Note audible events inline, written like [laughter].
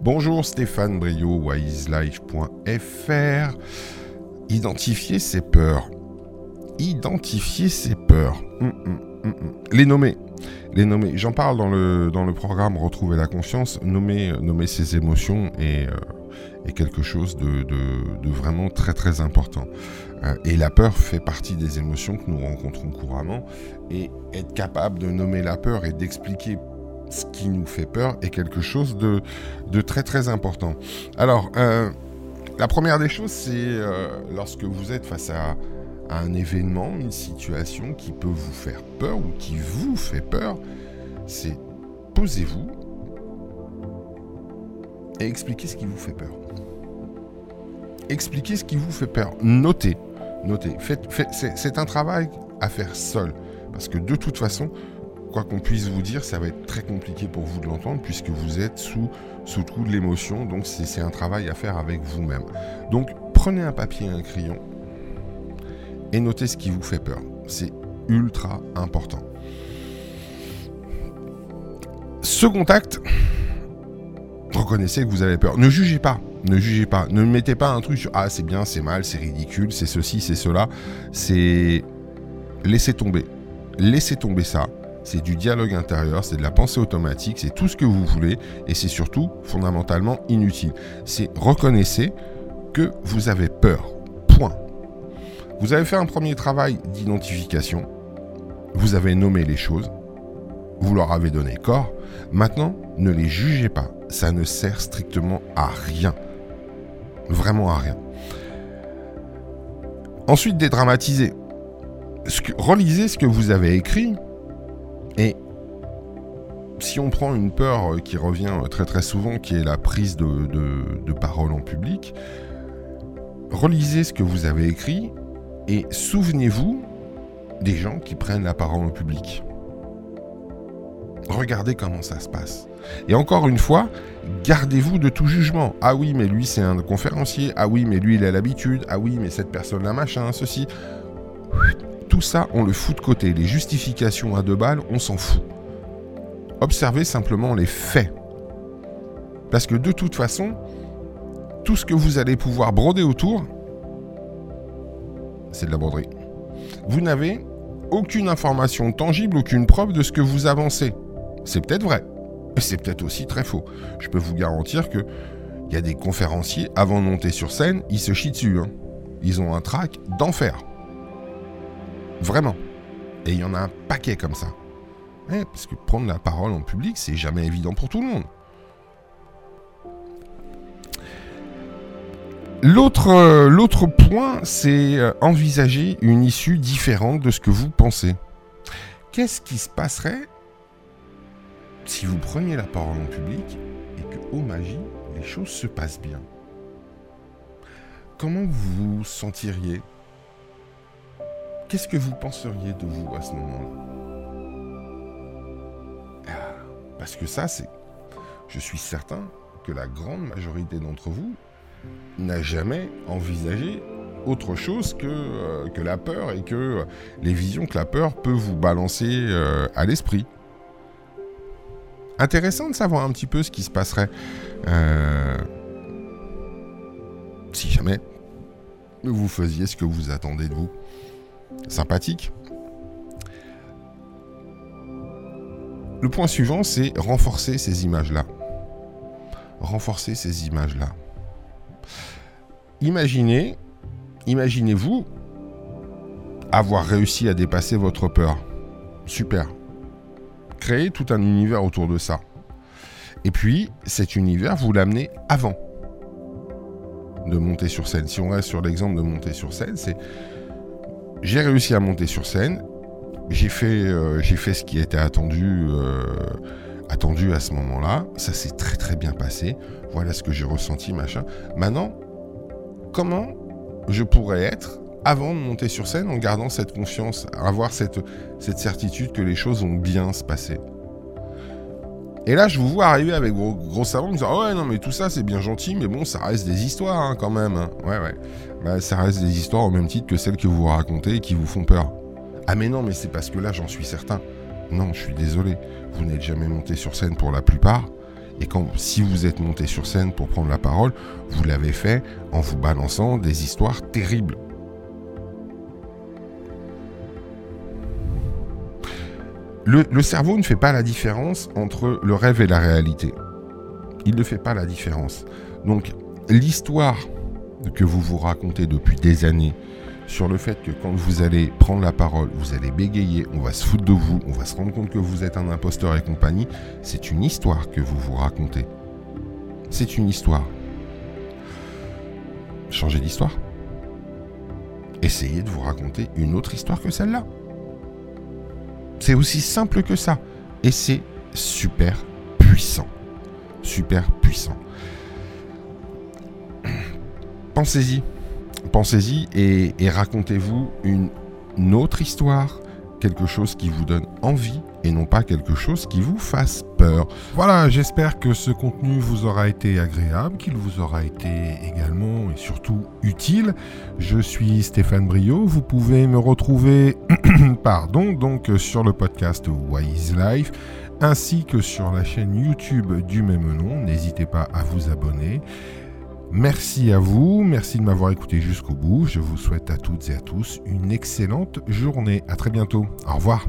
Bonjour Stéphane Brio, wiselife.fr. Identifier ses peurs. Identifier ses peurs. Hum, hum, hum, Les nommer. Les nommer. J'en parle dans le, dans le programme Retrouver la confiance. Nommer, nommer ses émotions est, euh, quelque chose de, vraiment très très important. Euh, et la peur fait partie des émotions que nous rencontrons couramment. Et être capable de nommer la peur et d'expliquer ce qui nous fait peur est quelque chose de, très très important. Alors, euh, la première des choses, c'est euh, lorsque vous êtes face à, un événement, une situation qui peut vous faire peur ou qui vous fait peur, c'est posez-vous et expliquez ce qui vous fait peur. Expliquez ce qui vous fait peur. Notez. Notez. c'est un travail à faire seul. Parce que de toute façon, quoi qu'on puisse vous dire, ça va être très compliqué pour vous de l'entendre puisque vous êtes sous, sous tout de l'émotion. Donc c'est un travail à faire avec vous-même. Donc prenez un papier et un crayon et notez ce qui vous fait peur. C'est ultra important. Second acte, reconnaissez que vous avez peur. Ne jugez pas. Ne jugez pas. Ne mettez pas un truc sur Ah, c'est bien, c'est mal, c'est ridicule, c'est ceci, c'est cela. C'est. Laissez tomber. Laissez tomber ça c'est du dialogue intérieur, c'est de la pensée automatique, c'est tout ce que vous voulez, et c'est surtout fondamentalement inutile. C'est reconnaissez que vous avez peur. Point. Vous avez fait un premier travail d'identification, vous avez nommé les choses, vous leur avez donné corps, maintenant ne les jugez pas, ça ne sert strictement à rien. Vraiment à rien. Ensuite, dédramatisez. relisez ce que vous avez écrit si on prend une peur euh, qui revient euh, très très souvent, qui est la prise de, parole en public, relisez ce que vous avez écrit et souvenez-vous des gens qui prennent la parole en public. Regardez comment ça se passe. Et encore une fois, gardez-vous de tout jugement. Ah oui, mais lui c'est un conférencier. Ah oui, mais lui il a l'habitude. Ah oui, mais cette personne-là, machin, ceci tout ça, on le fout de côté. Les justifications à deux balles, on s'en fout. Observez simplement les faits. Parce que de toute façon, tout ce que vous allez pouvoir broder autour, c'est de la broderie. Vous n'avez aucune information tangible, aucune preuve de ce que vous avancez. C'est peut-être vrai, mais c'est peut-être aussi très faux. Je peux vous garantir que il y a des conférenciers, avant de monter sur scène, ils se chient dessus. Hein. Ils ont un trac d'enfer. Vraiment. Et il y en a un paquet comme ça. Parce que prendre la parole en public, c'est jamais évident pour tout le monde. L'autre, euh, point, c'est euh, envisager une issue différente de ce que vous pensez. Qu'est-ce qui se passerait si vous preniez la parole en public et que, oh magie, les choses se passent bien? Comment vous vous sentiriez? Qu'est-ce que vous penseriez de vous à ce moment-là? Parce que ça, c'est... Je suis certain que la grande majorité d'entre vous n'a jamais envisagé autre chose que, euh, que la peur et que les visions que la peur peut vous balancer euh, à l'esprit. Intéressant de savoir un petit peu ce qui se passerait euh, si jamais vous faisiez ce que vous attendez de vous sympathique. Le point suivant, c'est renforcer ces images-là. Renforcer ces images-là. Imaginez, imaginez-vous avoir réussi à dépasser votre peur. Super. Créez tout un univers autour de ça. Et puis, cet univers, vous l'amenez avant de monter sur scène. Si on reste sur l'exemple de monter sur scène, c'est j'ai réussi à monter sur scène. J'ai fait, euh, fait ce qui était attendu, euh, attendu à ce moment-là. Ça s'est très très bien passé. Voilà ce que j'ai ressenti, machin. Maintenant, comment je pourrais être avant de monter sur scène en gardant cette confiance, avoir cette, cette certitude que les choses vont bien se passer? Et là, je vous vois arriver avec vos gros savons, me disant ouais non mais tout ça c'est bien gentil, mais bon ça reste des histoires hein, quand même. Hein. Ouais ouais, bah, ça reste des histoires au même titre que celles que vous racontez et qui vous font peur. Ah mais non mais c'est parce que là j'en suis certain. Non, je suis désolé, vous n'êtes jamais monté sur scène pour la plupart, Et quand, si vous êtes monté sur scène pour prendre la parole, vous l'avez fait en vous balançant des histoires terribles. Le, le, cerveau ne fait pas la différence entre le rêve et la réalité. Il ne fait pas la différence. Donc, l'histoire que vous vous racontez depuis des années sur le fait que quand vous allez prendre la parole, vous allez bégayer, on va se foutre de vous, on va se rendre compte que vous êtes un imposteur et compagnie, c'est une histoire que vous vous racontez. C'est une histoire. Changez d'histoire. Essayez de vous raconter une autre histoire que celle-là. C'est aussi simple que ça. Et c'est super puissant. Super puissant. Pensez-y. Pensez-y et, racontez-vous une, autre histoire, quelque chose qui vous donne envie et non pas quelque chose qui vous fasse peur. Voilà, j'espère que ce contenu vous aura été agréable, qu'il vous aura été également et surtout utile. Je suis Stéphane Brio, vous pouvez me retrouver [coughs] pardon, donc sur le podcast Wise Life ainsi que sur la chaîne YouTube du même nom. N'hésitez pas à vous abonner. Merci à vous, merci de m'avoir écouté jusqu'au bout. Je vous souhaite à toutes et à tous une excellente journée. À très bientôt. Au revoir.